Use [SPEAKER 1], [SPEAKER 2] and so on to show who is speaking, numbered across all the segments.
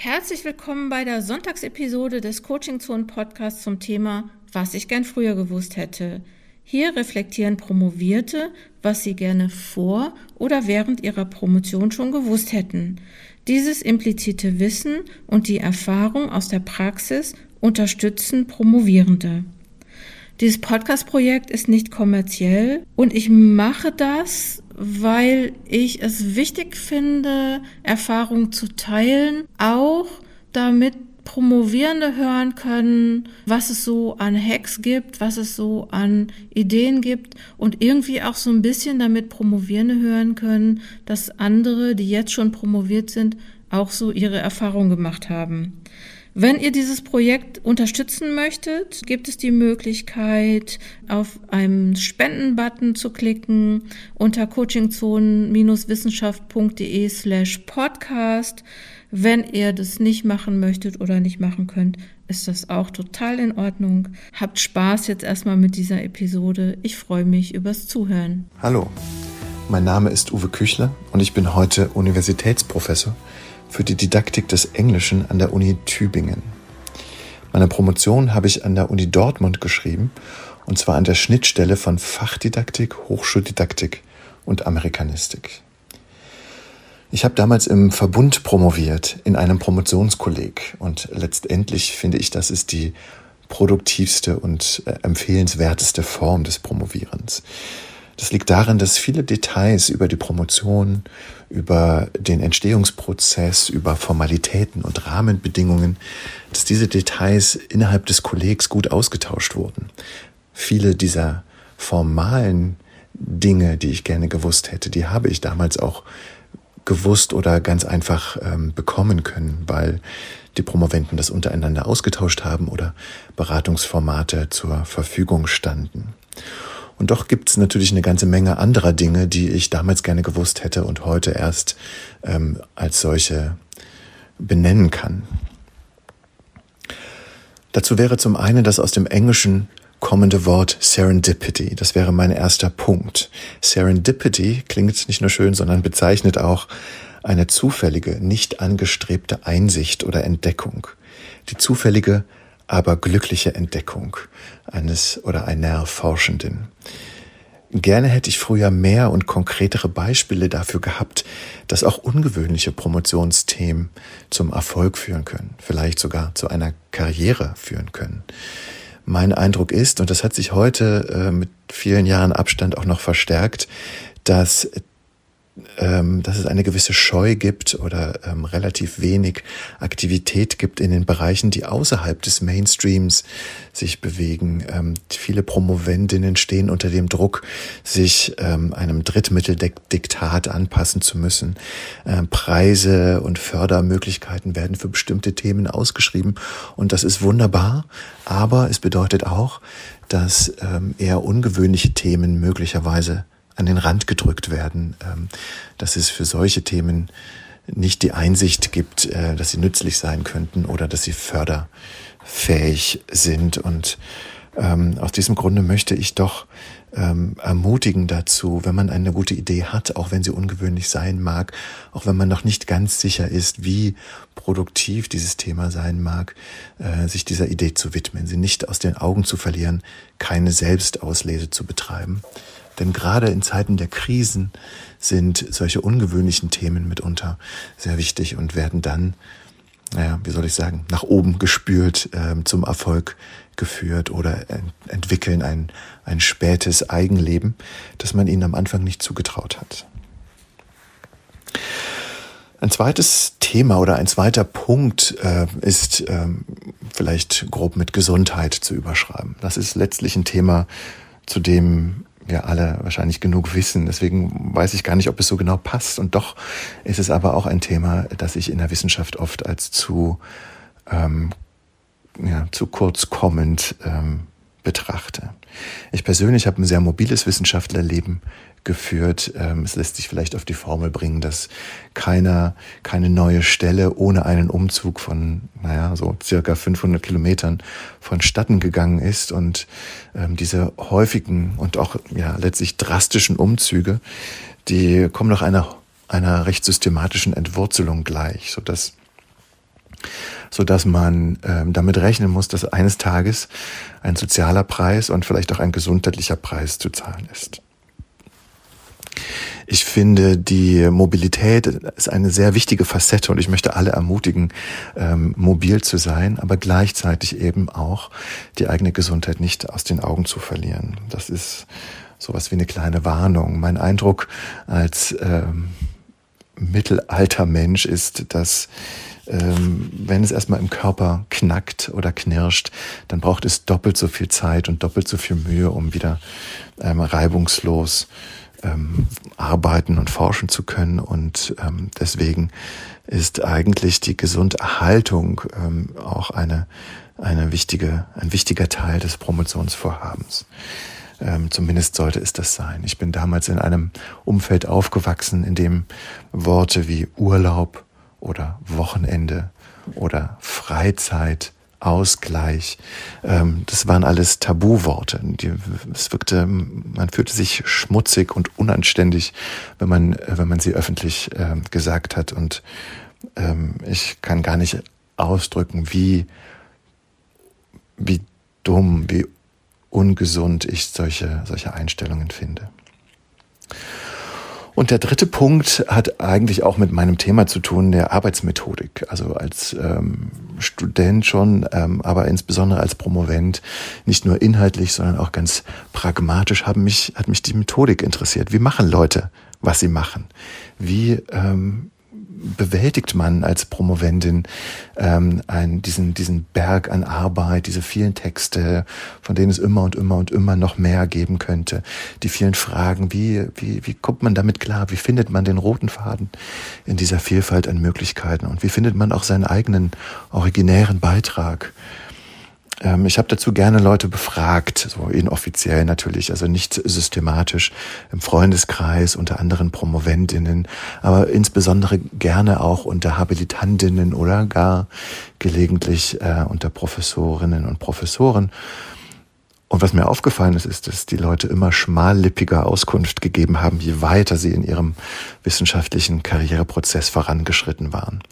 [SPEAKER 1] Herzlich willkommen bei der Sonntagsepisode des Coaching Zone Podcasts zum Thema Was ich gern früher gewusst hätte. Hier reflektieren Promovierte, was sie gerne vor oder während ihrer Promotion schon gewusst hätten. Dieses implizite Wissen und die Erfahrung aus der Praxis unterstützen Promovierende. Dieses Podcast-Projekt ist nicht kommerziell und ich mache das, weil ich es wichtig finde, Erfahrungen zu teilen, auch damit Promovierende hören können, was es so an Hacks gibt, was es so an Ideen gibt und irgendwie auch so ein bisschen damit Promovierende hören können, dass andere, die jetzt schon promoviert sind, auch so ihre Erfahrungen gemacht haben. Wenn ihr dieses Projekt unterstützen möchtet, gibt es die Möglichkeit, auf einen Spenden-Button zu klicken unter coachingzonen-wissenschaft.de slash podcast. Wenn ihr das nicht machen möchtet oder nicht machen könnt, ist das auch total in Ordnung. Habt Spaß jetzt erstmal mit dieser Episode. Ich freue mich übers Zuhören.
[SPEAKER 2] Hallo, mein Name ist Uwe Küchler und ich bin heute Universitätsprofessor für die Didaktik des Englischen an der Uni Tübingen. Meine Promotion habe ich an der Uni Dortmund geschrieben, und zwar an der Schnittstelle von Fachdidaktik, Hochschuldidaktik und Amerikanistik. Ich habe damals im Verbund promoviert, in einem Promotionskolleg, und letztendlich finde ich, das ist die produktivste und äh, empfehlenswerteste Form des Promovierens. Das liegt darin, dass viele Details über die Promotion, über den Entstehungsprozess, über Formalitäten und Rahmenbedingungen, dass diese Details innerhalb des Kollegs gut ausgetauscht wurden. Viele dieser formalen Dinge, die ich gerne gewusst hätte, die habe ich damals auch gewusst oder ganz einfach ähm, bekommen können, weil die Promoventen das untereinander ausgetauscht haben oder Beratungsformate zur Verfügung standen. Und doch gibt es natürlich eine ganze Menge anderer Dinge, die ich damals gerne gewusst hätte und heute erst ähm, als solche benennen kann. Dazu wäre zum einen das aus dem Englischen kommende Wort Serendipity. Das wäre mein erster Punkt. Serendipity klingt nicht nur schön, sondern bezeichnet auch eine zufällige, nicht angestrebte Einsicht oder Entdeckung. Die zufällige aber glückliche Entdeckung eines oder einer Forschenden. Gerne hätte ich früher mehr und konkretere Beispiele dafür gehabt, dass auch ungewöhnliche Promotionsthemen zum Erfolg führen können, vielleicht sogar zu einer Karriere führen können. Mein Eindruck ist, und das hat sich heute äh, mit vielen Jahren Abstand auch noch verstärkt, dass ähm, dass es eine gewisse Scheu gibt oder ähm, relativ wenig Aktivität gibt in den Bereichen, die außerhalb des Mainstreams sich bewegen. Ähm, viele Promovendinnen stehen unter dem Druck, sich ähm, einem Drittmitteldiktat anpassen zu müssen. Ähm, Preise und Fördermöglichkeiten werden für bestimmte Themen ausgeschrieben und das ist wunderbar, aber es bedeutet auch, dass ähm, eher ungewöhnliche Themen möglicherweise an den Rand gedrückt werden, ähm, dass es für solche Themen nicht die Einsicht gibt, äh, dass sie nützlich sein könnten oder dass sie förderfähig sind. Und ähm, aus diesem Grunde möchte ich doch ähm, ermutigen dazu, wenn man eine gute Idee hat, auch wenn sie ungewöhnlich sein mag, auch wenn man noch nicht ganz sicher ist, wie produktiv dieses Thema sein mag, äh, sich dieser Idee zu widmen, sie nicht aus den Augen zu verlieren, keine Selbstauslese zu betreiben. Denn gerade in Zeiten der Krisen sind solche ungewöhnlichen Themen mitunter sehr wichtig und werden dann, naja, wie soll ich sagen, nach oben gespült, äh, zum Erfolg geführt oder ent entwickeln ein, ein spätes Eigenleben, das man ihnen am Anfang nicht zugetraut hat. Ein zweites Thema oder ein zweiter Punkt äh, ist ähm, vielleicht grob mit Gesundheit zu überschreiben. Das ist letztlich ein Thema, zu dem wir alle wahrscheinlich genug wissen. Deswegen weiß ich gar nicht, ob es so genau passt. Und doch ist es aber auch ein Thema, das ich in der Wissenschaft oft als zu, ähm, ja, zu kurz kommend ähm, betrachte. Ich persönlich habe ein sehr mobiles Wissenschaftlerleben geführt. Ähm, es lässt sich vielleicht auf die Formel bringen, dass keiner, keine neue Stelle ohne einen Umzug von, naja, so circa 500 Kilometern vonstatten gegangen ist und ähm, diese häufigen und auch, ja, letztlich drastischen Umzüge, die kommen nach einer, einer recht systematischen Entwurzelung gleich, so so dass man ähm, damit rechnen muss, dass eines Tages ein sozialer Preis und vielleicht auch ein gesundheitlicher Preis zu zahlen ist. Ich finde, die Mobilität ist eine sehr wichtige Facette und ich möchte alle ermutigen, ähm, mobil zu sein, aber gleichzeitig eben auch die eigene Gesundheit nicht aus den Augen zu verlieren. Das ist sowas wie eine kleine Warnung. Mein Eindruck als ähm, mittelalter Mensch ist, dass ähm, wenn es erstmal im Körper knackt oder knirscht, dann braucht es doppelt so viel Zeit und doppelt so viel Mühe, um wieder ähm, reibungslos ähm, arbeiten und forschen zu können. Und ähm, deswegen ist eigentlich die Gesunderhaltung ähm, auch eine, eine wichtige, ein wichtiger Teil des Promotionsvorhabens. Ähm, zumindest sollte es das sein. Ich bin damals in einem Umfeld aufgewachsen, in dem Worte wie Urlaub oder Wochenende oder Freizeit, Ausgleich, ähm, das waren alles Tabuworte. Es wirkte, man fühlte sich schmutzig und unanständig, wenn man, wenn man sie öffentlich äh, gesagt hat. Und ähm, ich kann gar nicht ausdrücken, wie, wie dumm, wie ungesund ich solche, solche Einstellungen finde. Und der dritte Punkt hat eigentlich auch mit meinem Thema zu tun, der Arbeitsmethodik. Also als ähm, Student schon, ähm, aber insbesondere als Promovent, nicht nur inhaltlich, sondern auch ganz pragmatisch haben mich, hat mich die Methodik interessiert. Wie machen Leute, was sie machen? Wie ähm, bewältigt man als Promoventin ähm, einen, diesen, diesen Berg an Arbeit, diese vielen Texte, von denen es immer und immer und immer noch mehr geben könnte, die vielen Fragen, wie, wie, wie kommt man damit klar, wie findet man den roten Faden in dieser Vielfalt an Möglichkeiten? Und wie findet man auch seinen eigenen originären Beitrag ähm, ich habe dazu gerne Leute befragt, so inoffiziell natürlich, also nicht systematisch im Freundeskreis unter anderen Promoventinnen, aber insbesondere gerne auch unter Habilitantinnen oder gar gelegentlich äh, unter Professorinnen und Professoren. Und was mir aufgefallen ist, ist, dass die Leute immer schmallippiger Auskunft gegeben haben, je weiter sie in ihrem wissenschaftlichen Karriereprozess vorangeschritten waren.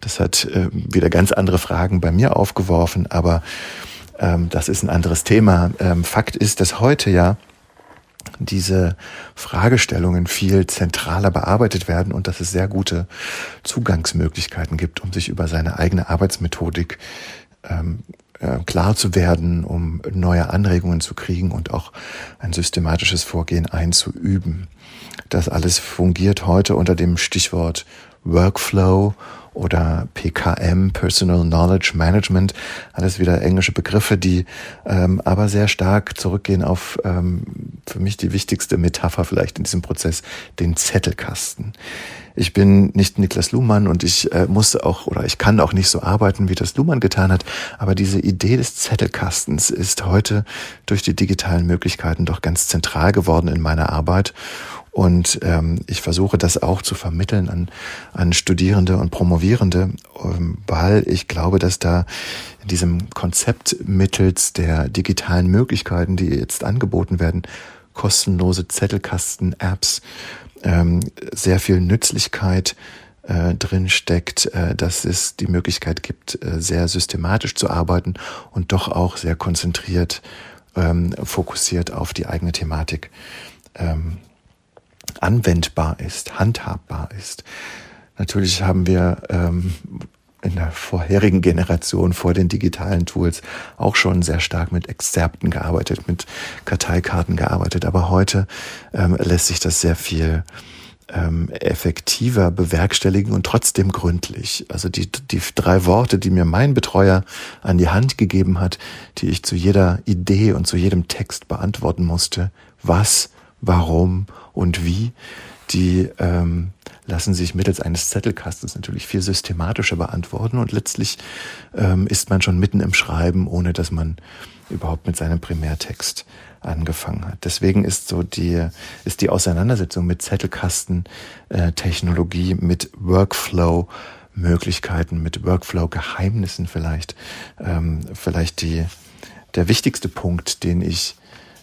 [SPEAKER 2] Das hat äh, wieder ganz andere Fragen bei mir aufgeworfen, aber ähm, das ist ein anderes Thema. Ähm, Fakt ist, dass heute ja diese Fragestellungen viel zentraler bearbeitet werden und dass es sehr gute Zugangsmöglichkeiten gibt, um sich über seine eigene Arbeitsmethodik ähm, äh, klar zu werden, um neue Anregungen zu kriegen und auch ein systematisches Vorgehen einzuüben. Das alles fungiert heute unter dem Stichwort Workflow oder PKM, Personal Knowledge Management, alles wieder englische Begriffe, die ähm, aber sehr stark zurückgehen auf ähm, für mich die wichtigste Metapher vielleicht in diesem Prozess, den Zettelkasten. Ich bin nicht Niklas Luhmann und ich äh, muss auch oder ich kann auch nicht so arbeiten, wie das Luhmann getan hat, aber diese Idee des Zettelkastens ist heute durch die digitalen Möglichkeiten doch ganz zentral geworden in meiner Arbut und ähm, ich versuche das auch zu vermitteln an, an Studierende und Promovierende, ähm, weil ich glaube, dass da in diesem Konzept mittels der digitalen Möglichkeiten, die jetzt angeboten werden, kostenlose Zettelkasten, Apps, ähm, sehr viel Nützlichkeit äh, drin steckt, äh, dass es die Möglichkeit gibt, äh, sehr systematisch zu arbeiten und doch auch sehr konzentriert, ähm, fokussiert auf die eigene Thematik. Ähm, anwendbar ist, handhabbar ist. Natürlich haben wir ähm, in der vorherigen Generation vor den digitalen Tools auch schon sehr stark mit Exzerpten gearbeitet, mit Karteikarten gearbeitet, aber heute ähm, lässt sich das sehr viel ähm, effektiver bewerkstelligen und trotzdem gründlich. Also die, die drei Worte, die mir mein Betreuer an die Hand gegeben hat, die ich zu jeder Idee und zu jedem Text beantworten musste. Was, warum und wie, die ähm, lassen sich mittels eines Zettelkastens natürlich viel systematischer beantworten und letztlich ähm, ist man schon mitten im Schreiben, ohne dass man überhaupt mit seinem Primärtext angefangen hat. Deswegen ist so die, ist die Auseinandersetzung mit Zettelkasten-Technologie, äh, mit Workflow, Möglichkeiten, mit Workflow-Geheimnissen vielleicht, ähm, vielleicht die, der wichtigste Punkt, den ich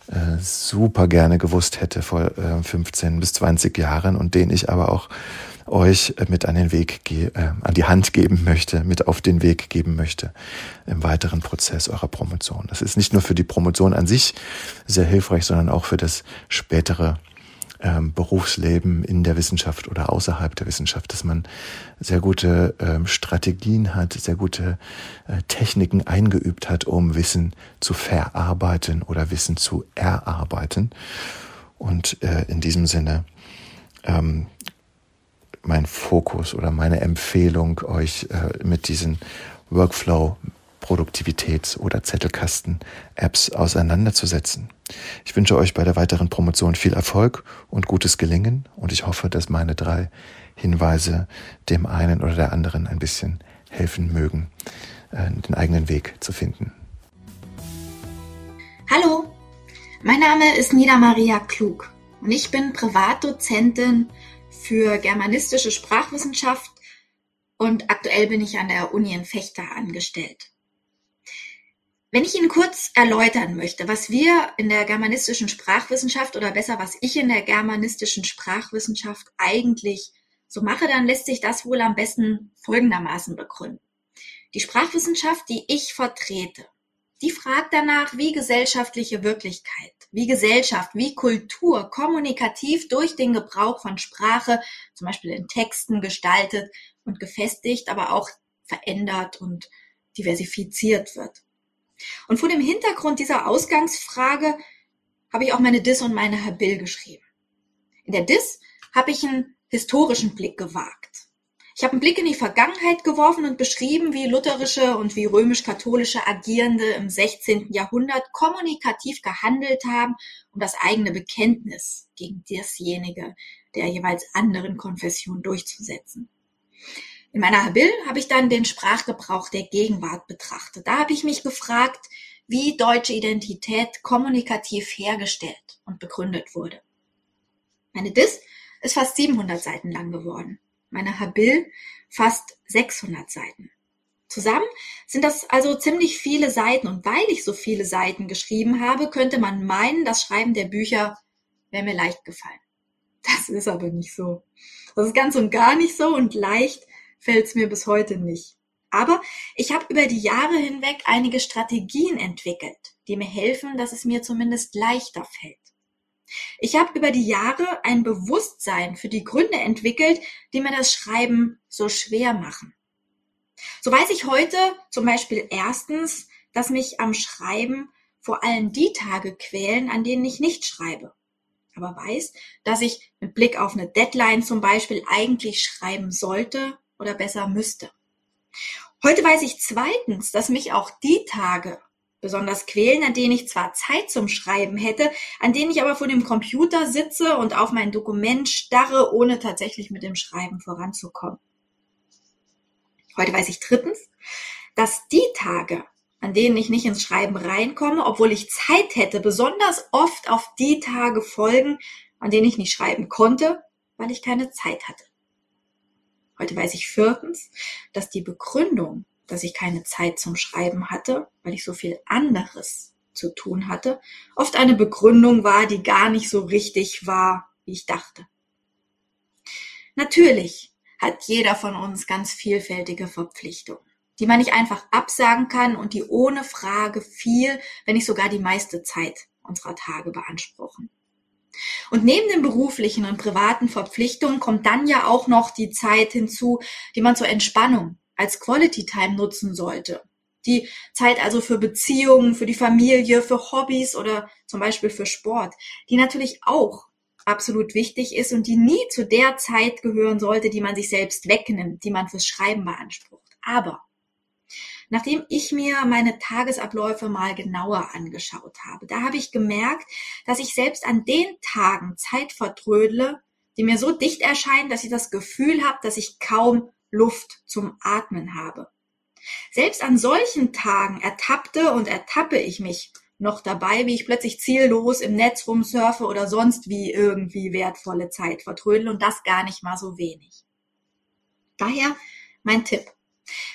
[SPEAKER 2] äh, super gerne gewusst hätte vor äh, 15 bis 20 Jahren und den ich aber auch euch mit an den Weg, äh, an die Hand geben möchte, mit auf den Weg geben möchte im weiteren Prozess eurer Promotion. Das ist nicht nur für die Promotion an sich sehr hilfreich, sondern auch für das spätere ähm, Berufsleben in der Wissenschaft oder außerhalb der Wissenschaft, dass man sehr gute ähm, Strategien hat, sehr gute äh, Techniken eingeübt hat, um Wissen zu verarbeiten oder Wissen zu erarbeiten. Und äh, in diesem Sinne ähm, mein Fokus oder meine Empfehlung, euch äh, mit diesen Workflow Produktivitäts- oder Zettelkasten-Apps auseinanderzusetzen. Ich wünsche euch bei der weiteren Promotion viel Erfolg und gutes Gelingen und ich hoffe, dass meine drei Hinweise dem einen oder der anderen ein bisschen helfen mögen, äh, den eigenen Weg zu finden.
[SPEAKER 3] Hallo, mein Name ist Nina Maria Klug und ich bin Privatdozentin für germanistische Sprachwissenschaft und aktuell bin ich an der Uni in Fechter angestellt. Wenn ich Ihnen kurz erläutern möchte, was wir in der germanistischen Sprachwissenschaft oder besser, was ich in der germanistischen Sprachwissenschaft eigentlich so mache, dann lässt sich das wohl am besten folgendermaßen begründen. Die Sprachwissenschaft, die ich vertrete, die fragt danach, wie gesellschaftliche Wirklichkeit, wie Gesellschaft, wie Kultur kommunikativ durch den Gebrauch von Sprache, zum Beispiel in Texten gestaltet und gefestigt, aber auch verändert und diversifiziert wird. Und vor dem Hintergrund dieser Ausgangsfrage habe ich auch meine Dis und meine Habil geschrieben. In der Dis habe ich einen historischen Blick gewagt. Ich habe einen Blick in die Vergangenheit geworfen und beschrieben, wie lutherische und wie römisch-katholische Agierende im 16. Jahrhundert kommunikativ gehandelt haben, um das eigene Bekenntnis gegen dasjenige der jeweils anderen Konfession durchzusetzen. In meiner Habil habe ich dann den Sprachgebrauch der Gegenwart betrachtet. Da habe ich mich gefragt, wie deutsche Identität kommunikativ hergestellt und begründet wurde. Meine Dis ist fast 700 Seiten lang geworden. Meine Habil fast 600 Seiten. Zusammen sind das also ziemlich viele Seiten und weil ich so viele Seiten geschrieben habe, könnte man meinen, das Schreiben der Bücher wäre mir leicht gefallen. Das ist aber nicht so. Das ist ganz und gar nicht so und leicht fällt es mir bis heute nicht. Aber ich habe über die Jahre hinweg einige Strategien entwickelt, die mir helfen, dass es mir zumindest leichter fällt. Ich habe über die Jahre ein Bewusstsein für die Gründe entwickelt, die mir das Schreiben so schwer machen. So weiß ich heute zum Beispiel erstens, dass mich am Schreiben vor allem die Tage quälen, an denen ich nicht schreibe. Aber weiß, dass ich mit Blick auf eine Deadline zum Beispiel eigentlich schreiben sollte oder besser müsste. Heute weiß ich zweitens, dass mich auch die Tage besonders quälen, an denen ich zwar Zeit zum Schreiben hätte, an denen ich aber vor dem Computer sitze und auf mein Dokument starre, ohne tatsächlich mit dem Schreiben voranzukommen. Heute weiß ich drittens, dass die Tage, an denen ich nicht ins Schreiben reinkomme, obwohl ich Zeit hätte, besonders oft auf die Tage folgen, an denen ich nicht schreiben konnte, weil ich keine Zeit hatte. Heute weiß ich viertens, dass die Begründung, dass ich keine Zeit zum Schreiben hatte, weil ich so viel anderes zu tun hatte, oft eine Begründung war, die gar nicht so richtig war, wie ich dachte. Natürlich hat jeder von uns ganz vielfältige Verpflichtungen, die man nicht einfach absagen kann und die ohne Frage viel, wenn nicht sogar die meiste Zeit unserer Tage beanspruchen. Und neben den beruflichen und privaten Verpflichtungen kommt dann ja auch noch die Zeit hinzu, die man zur Entspannung als Quality Time nutzen sollte. Die Zeit also für Beziehungen, für die Familie, für Hobbys oder zum Beispiel für Sport, die natürlich auch absolut wichtig ist und die nie zu der Zeit gehören sollte, die man sich selbst wegnimmt, die man fürs Schreiben beansprucht. Aber nachdem ich mir meine Tagesabläufe mal genauer angeschaut habe. Da habe ich gemerkt, dass ich selbst an den Tagen Zeit vertrödle, die mir so dicht erscheinen, dass ich das Gefühl habe, dass ich kaum Luft zum Atmen habe. Selbst an solchen Tagen ertappte und ertappe ich mich noch dabei, wie ich plötzlich ziellos im Netz rumsurfe oder sonst wie irgendwie wertvolle Zeit vertrödle und das gar nicht mal so wenig. Daher mein Tipp.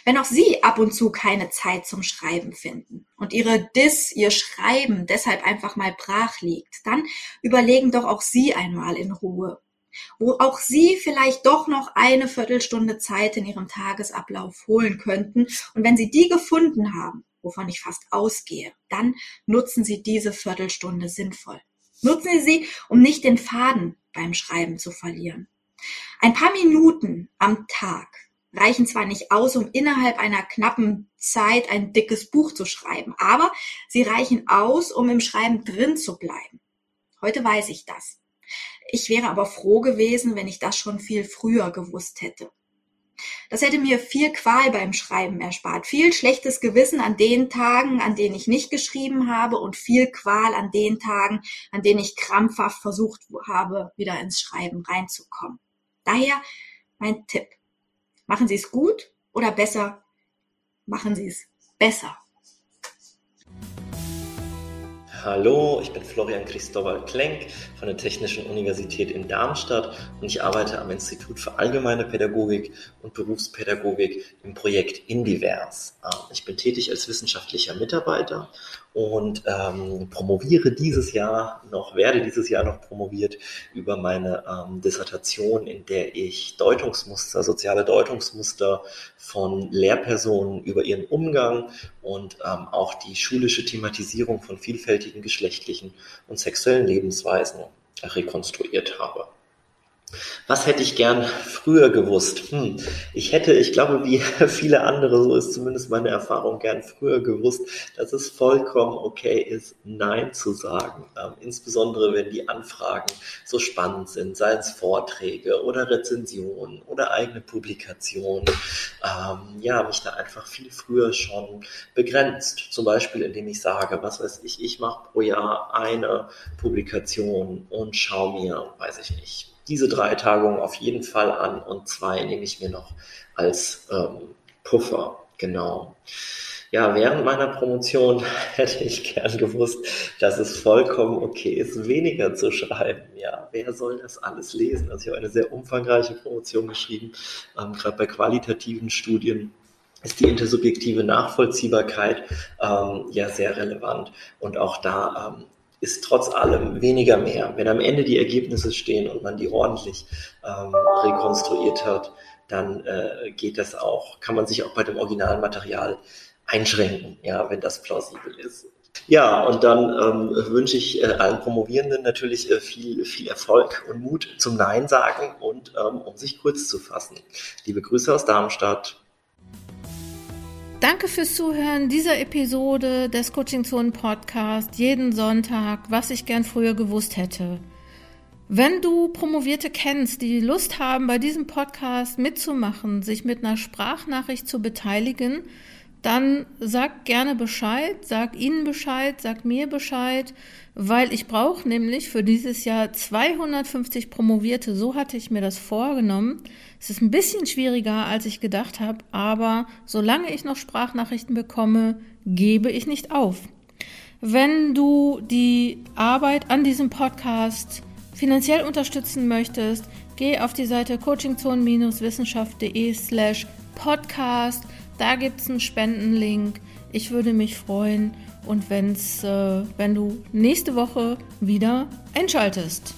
[SPEAKER 3] Wenn auch Sie ab und zu keine Zeit zum Schreiben finden und Ihre Dis, Ihr Schreiben deshalb einfach mal brach liegt, dann überlegen doch auch Sie einmal in Ruhe. wo auch Sie vielleicht doch noch eine Viertelstunde Zeit in Ihrem Tagesablauf holen könnten. Und wenn Sie die gefunden haben, wovon ich fast ausgehe, dann nutzen Sie diese Viertelstunde sinnvoll. Nutzen Sie sie, um nicht den Faden beim Schreiben zu verlieren. Ein paar Minuten am Tag reichen zwar nicht aus, um innerhalb einer knappen Zeit ein dickes Buch zu schreiben, aber sie reichen aus, um im Schreiben drin zu bleiben. Heute weiß ich das. Ich wäre aber froh gewesen, wenn ich das schon viel früher gewusst hätte. Das hätte mir viel Qual beim Schreiben erspart, viel schlechtes Gewissen an den Tagen, an denen ich nicht geschrieben habe und viel Qual an den Tagen, an denen ich krampfhaft versucht habe, wieder ins Schreiben reinzukommen. Daher mein Tipp. Machen Sie es gut oder besser, machen Sie es besser.
[SPEAKER 4] Hallo, ich bin Florian Christobal Klenk von der Technischen Universität in Darmstadt und ich arbeite am Institut für Allgemeine Pädagogik und Berufspädagogik im Projekt Indivers. Ähm, ich bin tätig als wissenschaftlicher Mitarbeiter und ähm, promoviere dieses Jahr noch, werde dieses Jahr noch promoviert über meine ähm, Dissertation, in der ich Deutungsmuster, soziale Deutungsmuster von Lehrpersonen über ihren Umgang und ähm, auch die schulische Thematisierung von vielfältigen geschlechtlichen und sexuellen Lebensweisen rekonstruiert habe. Was hätte ich gern früher gewusst? Hm, ich hätte, ich glaube, wie viele andere, so ist zumindest meine Erfahrung, gern früher gewusst, dass es vollkommen okay ist, Nein zu sagen. Ähm, insbesondere wenn die Anfragen so spannend sind, sei es Vorträge oder Rezensionen oder eigene Publikationen. Ähm, ja, mich da einfach viel früher schon begrenzt. Zum Beispiel, indem ich sage, was weiß ich, ich mache pro Jahr eine Publikation und schaue mir, weiß ich nicht, diese drei Tagungen auf jeden Fall an und zwei nehme ich mir noch als ähm, Puffer. Genau. Ja, während meiner Promotion hätte ich gern gewusst, dass es vollkommen okay ist, weniger zu schreiben. Ja, wer soll das alles lesen? Also ich habe eine sehr umfangreiche Promotion geschrieben, ähm, gerade bei qualitativen Studien ist die intersubjektive Nachvollziehbarkeit ähm, ja sehr relevant. Und auch da ähm, ist trotz allem weniger mehr. Wenn am Ende die Ergebnisse stehen und man die ordentlich ähm, rekonstruiert hat, dann äh, geht das auch, kann man sich auch bei dem originalen Material einschränken, ja, wenn das plausibel ist. Ja, und dann ähm, wünsche ich äh, allen Promovierenden natürlich äh, viel, viel Erfolg und Mut zum Nein sagen und ähm, um sich kurz zu fassen. Liebe Grüße aus Darmstadt.
[SPEAKER 1] Danke fürs Zuhören dieser Episode des Coaching Zone Podcast jeden Sonntag, was ich gern früher gewusst hätte. Wenn du Promovierte kennst, die Lust haben, bei diesem Podcast mitzumachen, sich mit einer Sprachnachricht zu beteiligen, dann sag gerne Bescheid, sag ihnen Bescheid, sag mir Bescheid, weil ich brauche nämlich für dieses Jahr 250 Promovierte. So hatte ich mir das vorgenommen. Es ist ein bisschen schwieriger, als ich gedacht habe, aber solange ich noch Sprachnachrichten bekomme, gebe ich nicht auf. Wenn du die Arbeit an diesem Podcast finanziell unterstützen möchtest, geh auf die Seite coachingzone-wissenschaft.de slash podcast da gibt es einen Spendenlink. Ich würde mich freuen und wenn's, äh, wenn du nächste Woche wieder einschaltest.